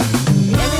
Everybody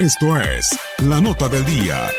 Esto es la nota del día.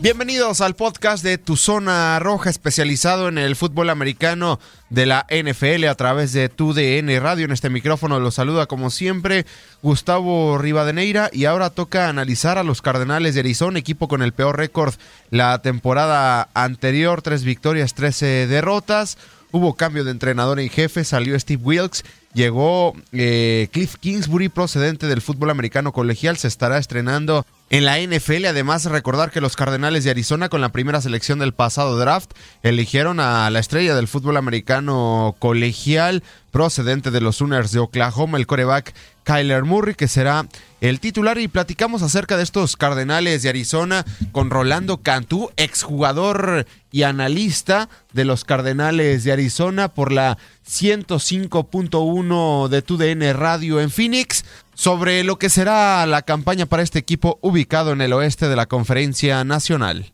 Bienvenidos al podcast de Tu Zona Roja, especializado en el fútbol americano de la NFL a través de Tu DN Radio. En este micrófono los saluda como siempre Gustavo Rivadeneira y ahora toca analizar a los Cardenales de Arizona, equipo con el peor récord la temporada anterior, tres victorias, trece derrotas. Hubo cambio de entrenador en jefe, salió Steve Wilkes, llegó eh, Cliff Kingsbury procedente del fútbol americano colegial, se estará estrenando en la NFL. Además, recordar que los Cardenales de Arizona, con la primera selección del pasado draft, eligieron a la estrella del fútbol americano colegial procedente de los Sooners de Oklahoma, el coreback Kyler Murray, que será el titular. Y platicamos acerca de estos Cardenales de Arizona con Rolando Cantú, exjugador y analista de los Cardenales de Arizona por la 105.1 de TUDN Radio en Phoenix sobre lo que será la campaña para este equipo ubicado en el oeste de la Conferencia Nacional.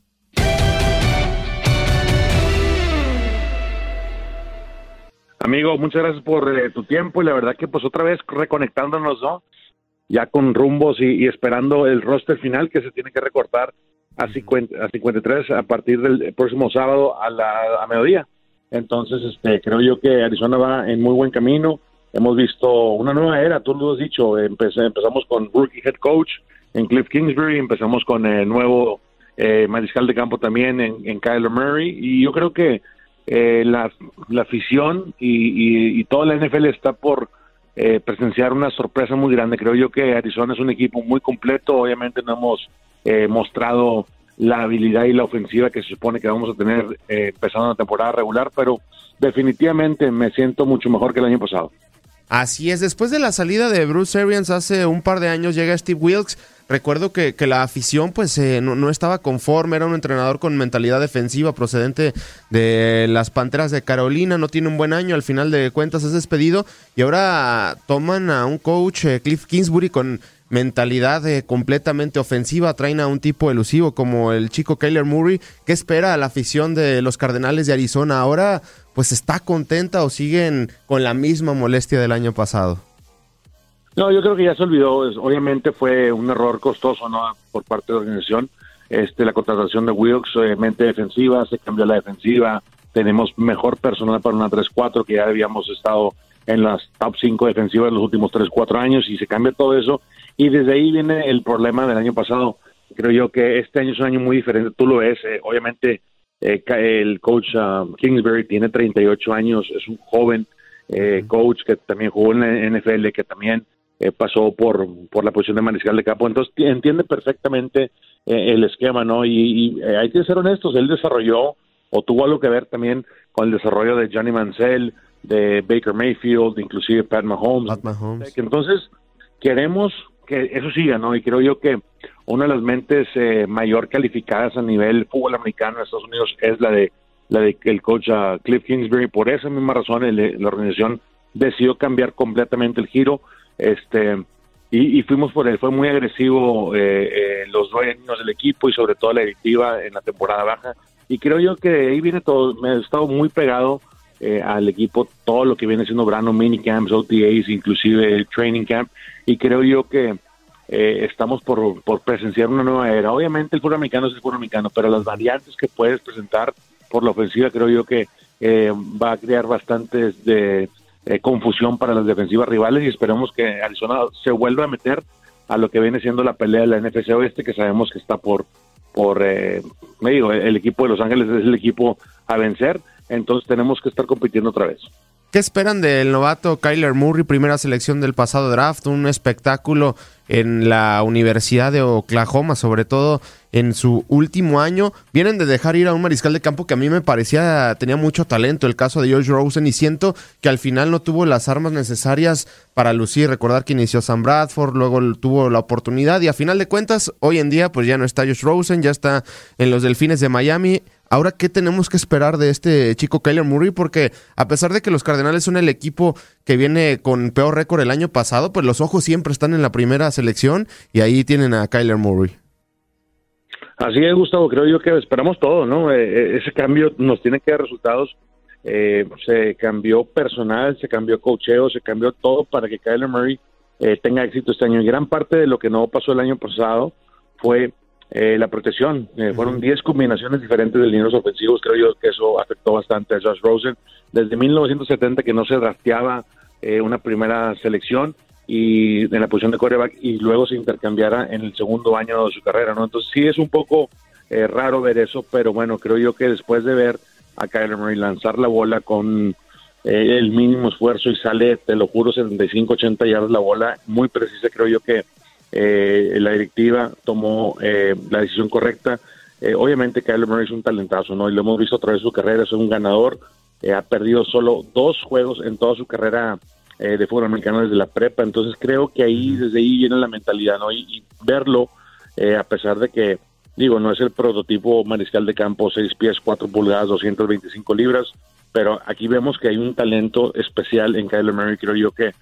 Amigo, muchas gracias por eh, tu tiempo y la verdad que pues otra vez reconectándonos, ¿no? Ya con rumbos y, esperando el roster final que se tiene que recortar a, 50, a 53 a partir del próximo sábado a la a mediodía. Entonces, este, creo yo que Arizona va en muy buen camino. Hemos visto una nueva era, tú lo has dicho, empezamos con rookie head coach en Cliff Kingsbury, empezamos con el nuevo eh, mariscal de campo también en, Kyler Murray y yo creo que eh, la, afición y, y, toda la NFL está por eh, presenciar una sorpresa muy grande. Creo yo que Arizona es un equipo muy completo. Obviamente no hemos eh, mostrado la habilidad y la ofensiva que se supone que vamos a tener eh, empezando la temporada regular, pero definitivamente me siento mucho mejor que el año pasado. Así es, después de la salida de Bruce Arians hace un par de años llega Steve Wilkes Recuerdo que, la afición pues eh, no, estaba conforme, era un entrenador con mentalidad defensiva procedente de las Panteras de Carolina, no tiene un buen año, al final de cuentas es despedido y ahora toman a un coach, eh, Cliff Kingsbury, con mentalidad eh, completamente ofensiva, traen a un tipo elusivo como el chico Kyler Murray. ¿Qué espera la afición de los Cardenales de Arizona? ¿Ahora pues está contenta o siguen con la misma molestia del año pasado? No, yo creo que ya se olvidó. Obviamente fue un error costoso, ¿no? Por parte de la organización. Este, la contratación de Wilkes, obviamente defensiva, se cambió la defensiva. Tenemos mejor personal para una 3-4, que ya habíamos estado en las top 5 defensivas en los últimos 3-4 años, y se cambia todo eso. Y desde ahí viene el problema del año pasado. Creo yo que este año es un año muy diferente. Tú lo ves, eh, obviamente, eh, el coach um, Kingsbury tiene 38 años, es un joven eh, coach que también jugó en la NFL, que también eh, pasó por, por la posición de mariscal de campo, entonces entiende perfectamente eh, el esquema, ¿no? Y, eh, hay que ser honestos, él desarrolló o tuvo algo que ver también con el desarrollo de Johnny Mansell, de Baker Mayfield, inclusive Pat Mahomes. Pat Mahomes. Entonces, queremos que eso siga, ¿no? Y creo yo que una de las mentes mayor calificadas a nivel fútbol americano en Estados Unidos es la de la de el coach uh, Cliff Kingsbury. Por esa misma razón la organización decidió cambiar completamente el giro, este, y, fuimos por él. Fue muy agresivo eh, eh, los dueños del equipo y sobre todo la directiva en la temporada baja. Y creo yo que ahí viene todo. Me he estado muy pegado eh, al equipo, todo lo que viene siendo Brano, minicamps, OTAs, inclusive training camp. Y creo yo que estamos por, por presenciar una nueva era. Obviamente el fútbol americano es el fútbol americano, pero las variantes que puedes presentar por la ofensiva creo yo que va a crear bastantes de eh, confusión para las defensivas rivales y esperemos que Arizona se vuelva a meter a lo que viene siendo la pelea de la NFC Oeste, que sabemos que está por, por eh, me digo, el equipo de Los Ángeles es el equipo a vencer, entonces tenemos que estar compitiendo otra vez. ¿Qué esperan del novato Kyler Murray, primera selección del pasado draft? Un espectáculo en la Universidad de Oklahoma, sobre todo en su último año. Vienen de dejar ir a un mariscal de campo que a mí me parecía tenía mucho talento, el caso de Josh Rosen, y siento que al final no tuvo las armas necesarias para lucir. Recordar que inició Sam Bradford, luego tuvo la oportunidad, y a final de cuentas, hoy en día, pues ya no está Josh Rosen, ya está en los Delfines de Miami. Ahora, ¿qué tenemos que esperar de este chico Kyler Murray? Porque a pesar de que los Cardenales son el equipo que viene con peor récord el año pasado, pues los ojos siempre están en la primera selección y ahí tienen a Kyler Murray. Así es, Gustavo, creo yo que esperamos todo, ¿no? Eh, eh, ese cambio nos tiene que dar resultados. Eh, se cambió personal, se cambió cocheo, se cambió todo para que Kyler Murray tenga éxito este año. Y gran parte de lo que no pasó el año pasado fue eh, la protección. Eh, fueron 10 combinaciones diferentes de lineros ofensivos. Creo yo que eso afectó bastante a Josh Rosen. Desde 1970 que no se drafteaba eh, una primera selección y en la posición de coreback y luego se intercambiara en el segundo año de su carrera, ¿no? Entonces sí es un poco raro ver eso, pero bueno, creo yo que después de ver a Kyler Murray lanzar la bola con el mínimo esfuerzo y sale, te lo juro, 75, 80 yardas la bola, muy precisa, creo yo que eh, la directiva tomó eh, la decisión correcta. Eh, obviamente Kyler Murray es un talentazo, ¿no? Y lo hemos visto a través de su carrera, es un ganador. ha perdido solo dos juegos en toda su carrera de fútbol americano desde la prepa. Entonces creo que ahí, desde ahí viene la mentalidad, ¿no? Y, verlo, a pesar de que, digo, no es el prototipo mariscal de campo, 6 pies, 4 pulgadas, 225 libras, pero aquí vemos que hay un talento especial en Kyler Murray. Creo yo que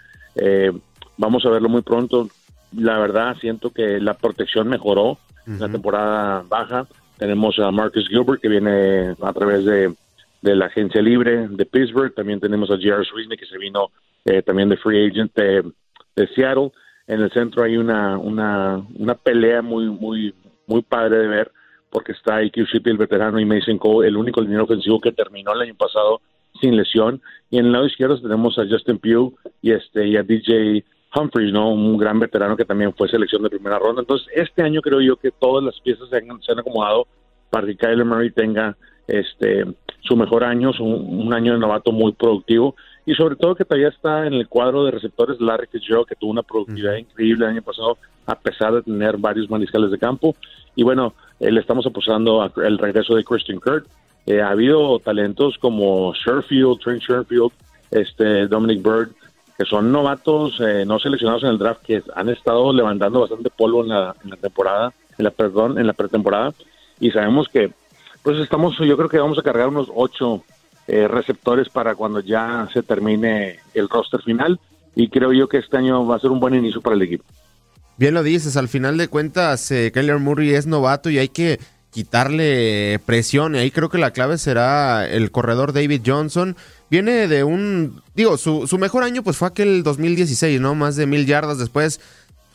vamos a verlo muy pronto la verdad siento que la protección mejoró en la temporada baja. Tenemos a Marcus Gilbert que viene a través de, la agencia libre de Pittsburgh. También tenemos a J.R. Sweeney que se vino eh, también de free agent de, Seattle. En el centro hay una, una, una pelea muy, muy, muy padre de ver porque está IQ Shippy, el veterano, y Mason Cole, el único línea ofensivo que terminó el año pasado sin lesión. Y en el lado izquierdo tenemos a Justin Pugh y, este, y a DJ Humphries, ¿no? Un gran veterano que también fue selección de primera ronda. Entonces, este año creo yo que todas las piezas se han, acomodado para que Kyler Murray tenga este su mejor año, un, año de novato muy productivo y sobre todo que todavía está en el cuadro de receptores Larry Fitzgerald que tuvo una productividad increíble el año pasado a pesar de tener varios mariscales de campo y bueno, eh, le estamos apostando al regreso de Christian Kirk. Eh, ha habido talentos como Sherfield, Trent Sherfield, este Dominic Bird, que son novatos eh, no seleccionados en el draft que han estado levantando bastante polvo en la, temporada, en la perdón, en la pretemporada y sabemos que pues estamos, yo creo que vamos a cargar unos ocho eh, receptores para cuando ya se termine el roster final y creo yo que este año va a ser un buen inicio para el equipo. Bien lo dices, al final de cuentas, eh, Kyler Murray es novato y hay que quitarle presión. Y ahí creo que la clave será el corredor David Johnson. Viene de un, digo, su, su mejor año pues fue aquel 2016, ¿no? Más de mil yardas después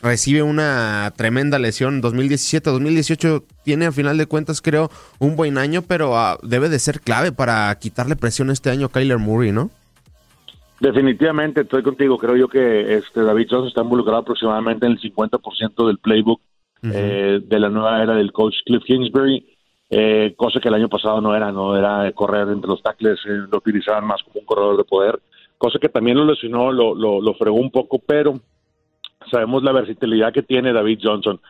recibe una tremenda lesión 2017, 2018 tiene a final de cuentas creo un buen año, pero ah, debe de ser clave para quitarle presión este año a Kyler Murray, ¿no? Definitivamente, estoy contigo. Creo yo que este David Johnson está involucrado aproximadamente en el 50% del playbook eh, de la nueva era del coach Cliff Kingsbury, eh, cosa que el año pasado no era, no era correr entre los tackles, eh, lo utilizaban más como un corredor de poder, cosa que también lo lesionó, lo, lo, fregó un poco, pero sabemos la versatilidad que tiene David Johnson.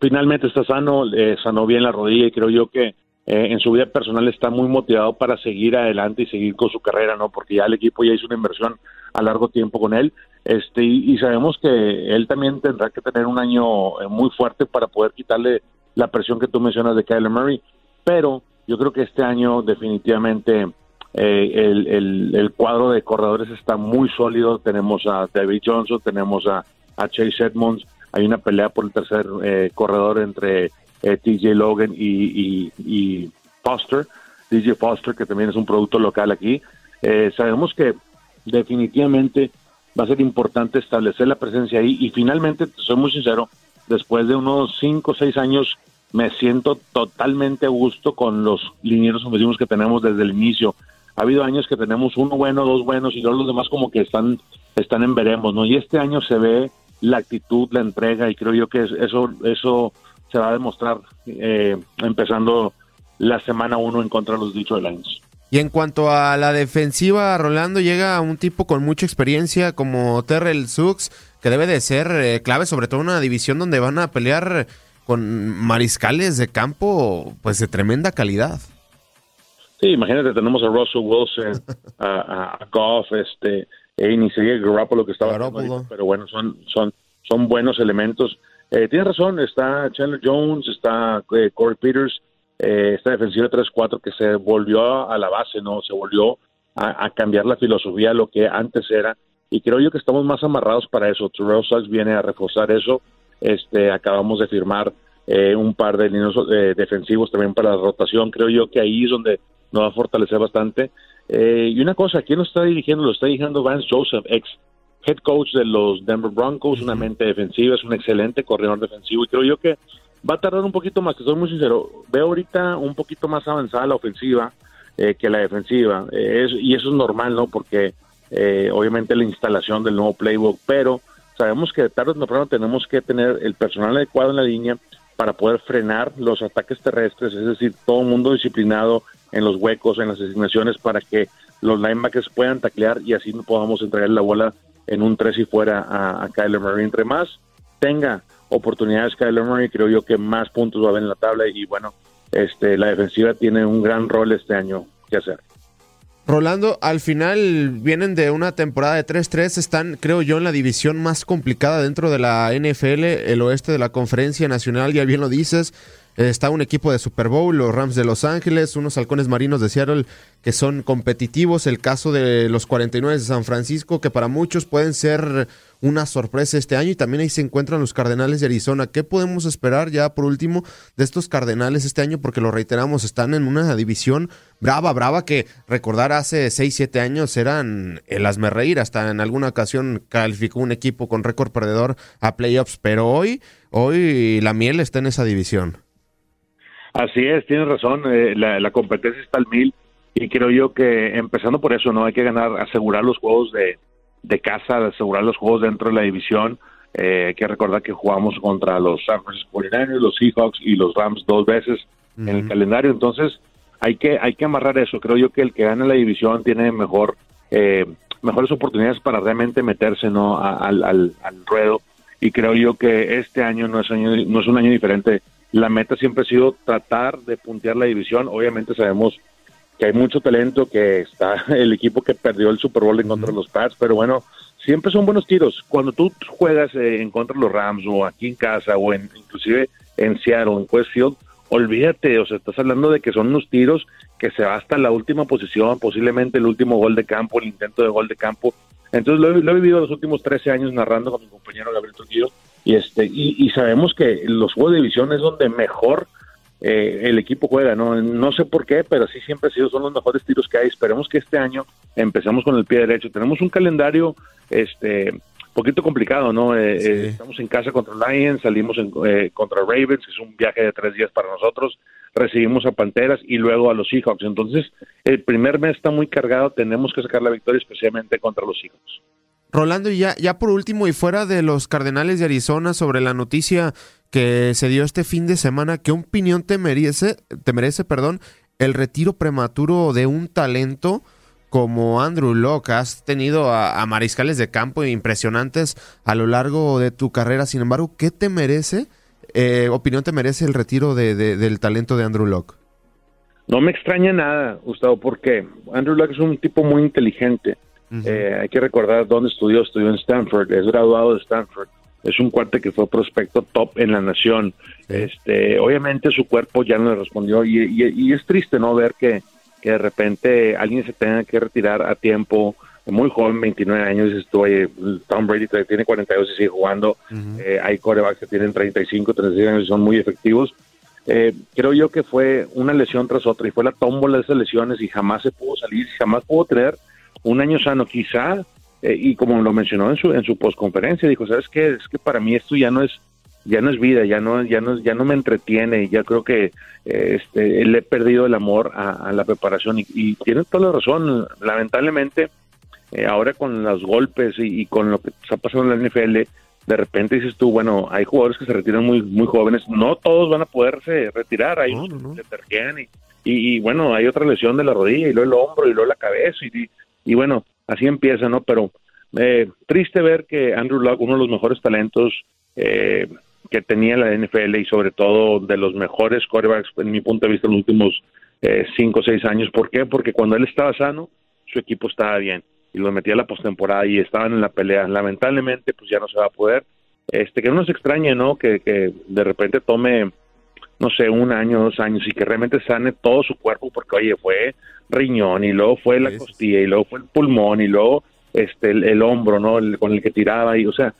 finalmente está sano, sanó bien la rodilla y creo yo que en su vida personal está muy motivado para seguir adelante y seguir con su carrera, ¿no? Porque ya el equipo ya hizo una inversión a largo tiempo con él este, y, sabemos que él también tendrá que tener un año eh, muy fuerte para poder quitarle la presión que tú mencionas de Kyler Murray, pero yo creo que este año definitivamente el, el, cuadro de corredores está muy sólido. Tenemos a David Johnson, tenemos a, a Chase Edmonds. Hay una pelea por el tercer corredor entre TJ Logan y, y, Foster, DJ Foster, que también es un producto local aquí. sabemos que definitivamente va a ser importante establecer la presencia ahí y finalmente, soy muy sincero, después de unos 5 o 6 años me siento totalmente a gusto con los linieros ofensivos que tenemos desde el inicio. Ha habido años que tenemos uno bueno, dos buenos y los demás como que están, están en veremos, ¿no? Y este año se ve la actitud, la entrega y creo yo que eso, eso se va a demostrar eh, empezando la semana uno en contra de los Detroit Lions. Y en cuanto a la defensiva, Rolando llega un tipo con mucha experiencia como Terrell Suggs, que debe de ser eh, clave, sobre todo en una división donde van a pelear con mariscales de campo, pues de tremenda calidad. Sí, imagínate, tenemos a Russell Wilson, a, a, Goff, este, e ni siquiera Garoppolo que estaba, pero bueno, son, son, son buenos elementos. Eh, tienes razón, está Chandler Jones, está eh, Corey Peters, eh, esta defensiva 3-4 que se volvió a la base, ¿no? Se volvió a, cambiar la filosofía lo que antes era. Y creo yo que estamos más amarrados para eso. Terrell Suggs viene a reforzar eso. Este, acabamos de firmar eh, un par de líneas eh, defensivos también para la rotación. Creo yo que ahí es donde nos va a fortalecer bastante. y una cosa, ¿quién lo está dirigiendo? Lo está dirigiendo Vance Joseph, ex head coach de los Denver Broncos, una mente defensiva, es un excelente corredor defensivo y creo yo que Va a tardar un poquito más, que soy muy sincero. Veo ahorita un poquito más avanzada la ofensiva eh, que la defensiva. Eh, y eso es normal, ¿no? Porque eh, obviamente la instalación del nuevo playbook, pero sabemos que de tarde o temprano tenemos que tener el personal adecuado en la línea para poder frenar los ataques terrestres, es decir, todo el mundo disciplinado en los huecos, en las asignaciones, para que los linebackers puedan taclear y así no podamos entregar la bola en un 3 y fuera a, a Kyler Murray. Entre más tenga oportunidades Kyler Murray, creo yo que más puntos va a haber en la tabla y bueno, este, la defensiva tiene un gran rol este año que hacer. Rolando, al final vienen de una temporada de 3-3, están, creo yo, en la división más complicada dentro de la NFL, el oeste de la Conferencia Nacional, ya bien lo dices, Está un equipo de Super Bowl, los Rams de Los Ángeles, unos halcones marinos de Seattle que son competitivos. El caso de los 49 de San Francisco, que para muchos pueden ser una sorpresa este año. Y también ahí se encuentran los Cardenales de Arizona. ¿Qué podemos esperar ya por último de estos Cardenales este año? Porque lo reiteramos, están en una división brava, brava, que recordar hace 6, 7 años eran el asmerreír. Hasta en alguna ocasión calificó un equipo con récord perdedor a playoffs. Pero hoy, hoy la miel está en esa división. Así es, tienes razón, eh, la, competencia está al mil y creo yo que empezando por eso, ¿no? Hay que ganar, asegurar los juegos de, de casa, asegurar los juegos dentro de la división. Eh, hay que recordar que jugamos contra los San Francisco 49 los Seahawks y los Rams dos veces en el calendario, entonces hay que hay que amarrar eso. Creo yo que el que gane la división tiene mejor eh, mejores oportunidades para realmente meterse no al, al, al ruedo y creo yo que este año no es año, no es un año diferente la meta siempre ha sido tratar de puntear la división. Obviamente sabemos que hay mucho talento, que está el equipo que perdió el Super Bowl en contra de los Pats, pero bueno, siempre son buenos tiros. Cuando tú juegas eh, en contra de los Rams o aquí en casa o en, inclusive en Seattle, en Westfield, olvídate, o sea, estás hablando de que son unos tiros que se va hasta la última posición, posiblemente el último gol de campo, el intento de gol de campo. Entonces lo, lo he vivido los últimos 13 años narrando con mi compañero Gabriel Trujillo y este y, sabemos que los juegos de división es donde mejor eh, el equipo juega no no sé por qué pero sí siempre ha sido son los mejores tiros que hay. Esperemos que este año empecemos con el pie derecho. Tenemos un calendario este poquito complicado no eh, eh, estamos en casa contra Lions salimos en, contra Ravens que es un viaje de tres días para nosotros. Recibimos a Panteras y luego a los Seahawks. Entonces el primer mes está muy cargado tenemos que sacar la victoria especialmente contra los Seahawks. Rolando, y ya, ya por último, y fuera de los Cardenales de Arizona, sobre la noticia que se dio este fin de semana, ¿qué opinión te merece, te merece perdón, el retiro prematuro de un talento como Andrew Locke? Has tenido a, mariscales de campo impresionantes a lo largo de tu carrera, sin embargo, ¿qué te merece, eh, opinión te merece el retiro de, del talento de Andrew Locke? No me extraña nada, Gustavo, porque Andrew Locke es un tipo muy inteligente eh, hay que recordar dónde estudió, estudió en Stanford, es graduado de Stanford, es un cuate que fue prospecto top en la nación. Este, obviamente su cuerpo ya no le respondió y, es triste no ver que, que de repente alguien se tenga que retirar a tiempo, muy joven, 29 años, estoy, Tom Brady tiene 42 y sigue jugando, eh, hay corebacks que tienen 35, 36 años y son muy efectivos. Eh, creo yo que fue una lesión tras otra y fue la tómbola de esas lesiones y jamás se pudo salir, jamás pudo tener un año sano, quizá, eh, y como lo mencionó en su, en su postconferencia, dijo, ¿sabes qué? Es que para mí esto ya no es ya no es vida, ya no, ya no, ya no me entretiene, ya creo que este, le he perdido el amor a, la preparación y, y, tiene toda la razón, lamentablemente eh, ahora con los golpes y, con lo que está pasando en la NFL, de repente dices tú, bueno, hay jugadores que se retiran muy muy jóvenes, no todos van a poderse retirar, hay no, Y, bueno, hay otra lesión de la rodilla y luego el hombro y luego la cabeza y, y bueno, así empieza, ¿no? Pero eh, triste ver que Andrew Luck, uno de los mejores talentos eh, que tenía la NFL y sobre todo de los mejores quarterbacks, en mi punto de vista, los últimos eh, cinco o seis años. ¿Por qué? Porque cuando él estaba sano, su equipo estaba bien y lo metía a la postemporada y estaban en la pelea. Lamentablemente, pues ya no se va a poder. Este, que no se extrañe, ¿no? Que de repente tome, no sé, un año, dos años y que realmente sane todo su cuerpo, porque oye, fue riñón y luego fue la costilla y luego fue el pulmón y luego este el, hombro, ¿no? con el que tiraba y, o sea,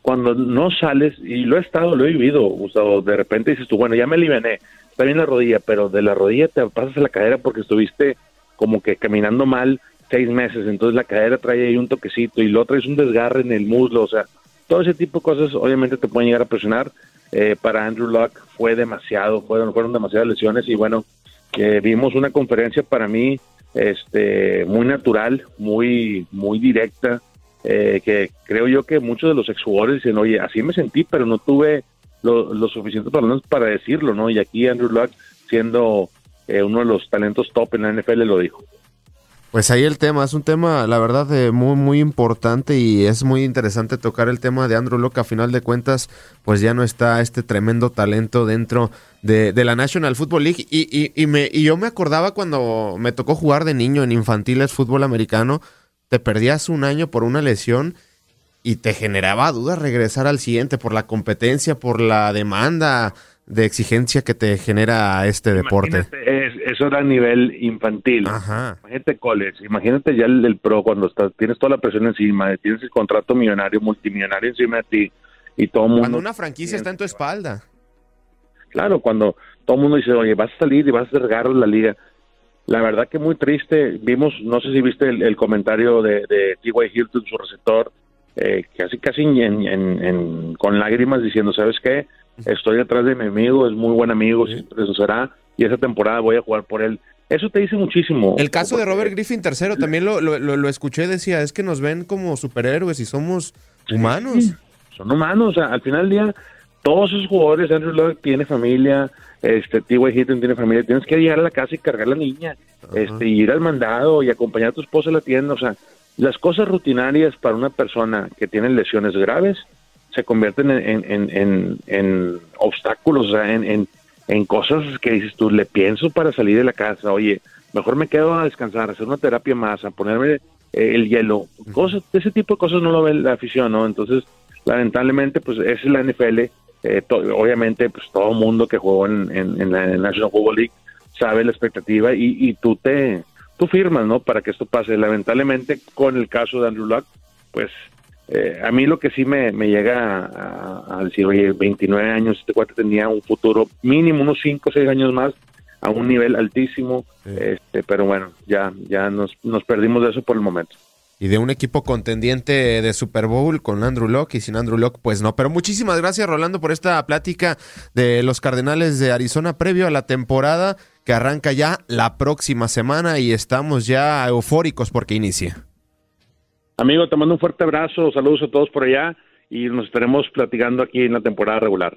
cuando no sales, y lo he estado, lo he vivido, Gustavo, de repente dices tú, bueno, ya me aliviané, está bien la rodilla, pero de la rodilla te pasas a la cadera porque estuviste como que caminando mal seis meses, entonces la cadera trae ahí un toquecito y lo traes un desgarre en el muslo, o sea, todo ese tipo de cosas obviamente te pueden llegar a presionar. Eh, para Andrew Luck fue demasiado, fueron, fueron demasiadas lesiones y bueno, que vimos una conferencia para mí este muy natural, muy muy directa, eh, que creo yo que muchos de los exjugadores dicen, oye, así me sentí, pero no tuve lo, lo suficiente para, para decirlo, ¿no? Y aquí Andrew Luck, siendo eh, uno de los talentos top en la NFL, lo dijo. Pues ahí el tema, es un tema, la verdad, muy, muy importante y es muy interesante tocar el tema de Andrew Locke. A final de cuentas, pues ya no está este tremendo talento dentro de, la National Football League. Y, y, me, y yo me acordaba cuando me tocó jugar de niño en infantiles fútbol americano, te perdías un año por una lesión y te generaba dudas regresar al siguiente por la competencia, por la demanda de exigencia que te genera este deporte. eso era a nivel infantil. Imagínate college, imagínate ya el, pro cuando estás, tienes toda la presión encima, tienes el contrato millonario, multimillonario encima de ti y todo mundo... Cuando una franquicia está en tu espalda. Claro, cuando todo el mundo dice, oye, vas a salir y vas a regar la liga. La verdad que muy triste. Vimos, no sé si viste el, comentario de, de T.Y. Hilton, su receptor, eh, casi casi en, con lágrimas diciendo, ¿sabes qué? Estoy detrás de mi amigo, es muy buen amigo, siempre eso será, y esa temporada voy a jugar por él. Eso te dice muchísimo. El caso de Robert Griffin III también lo, lo, lo, escuché, decía, es que nos ven como superhéroes y somos humanos. son humanos, al final del día, todos esos jugadores, Andrew Luck tiene familia, este T.Y. Hilton tiene familia, tienes que llegar a la casa y cargar a la niña, este, ir al mandado y acompañar a tu esposa a la tienda, o sea, las cosas rutinarias para una persona que tiene lesiones graves se convierten en, obstáculos, o sea, en, cosas que dices tú, le pienso para salir de la casa, oye, mejor me quedo a descansar, a hacer una terapia más, a ponerme eh, el hielo, cosas, ese tipo de cosas no lo ve la afición, ¿no? Entonces, lamentablemente, pues esa es la NFL, eh, obviamente, pues todo mundo que jugó en, la National Football League sabe la expectativa y, y tú te tú firmas, ¿no? Para que esto pase. Lamentablemente, con el caso de Andrew Luck, pues eh, a mí lo que sí me, llega a, decir, oye, 29 años, este cuate tenía un futuro mínimo, unos 5 o 6 años más, a un nivel altísimo, este, pero bueno, ya, ya nos, nos perdimos de eso por el momento y de un equipo contendiente de Super Bowl con Andrew Locke y sin Andrew Locke, pues no. Pero muchísimas gracias, Rolando, por esta plática de los Cardenales de Arizona previo a la temporada que arranca ya la próxima semana y estamos ya eufóricos porque inicia. Amigo, te mando un fuerte abrazo, saludos a todos por allá y nos estaremos platicando aquí en la temporada regular.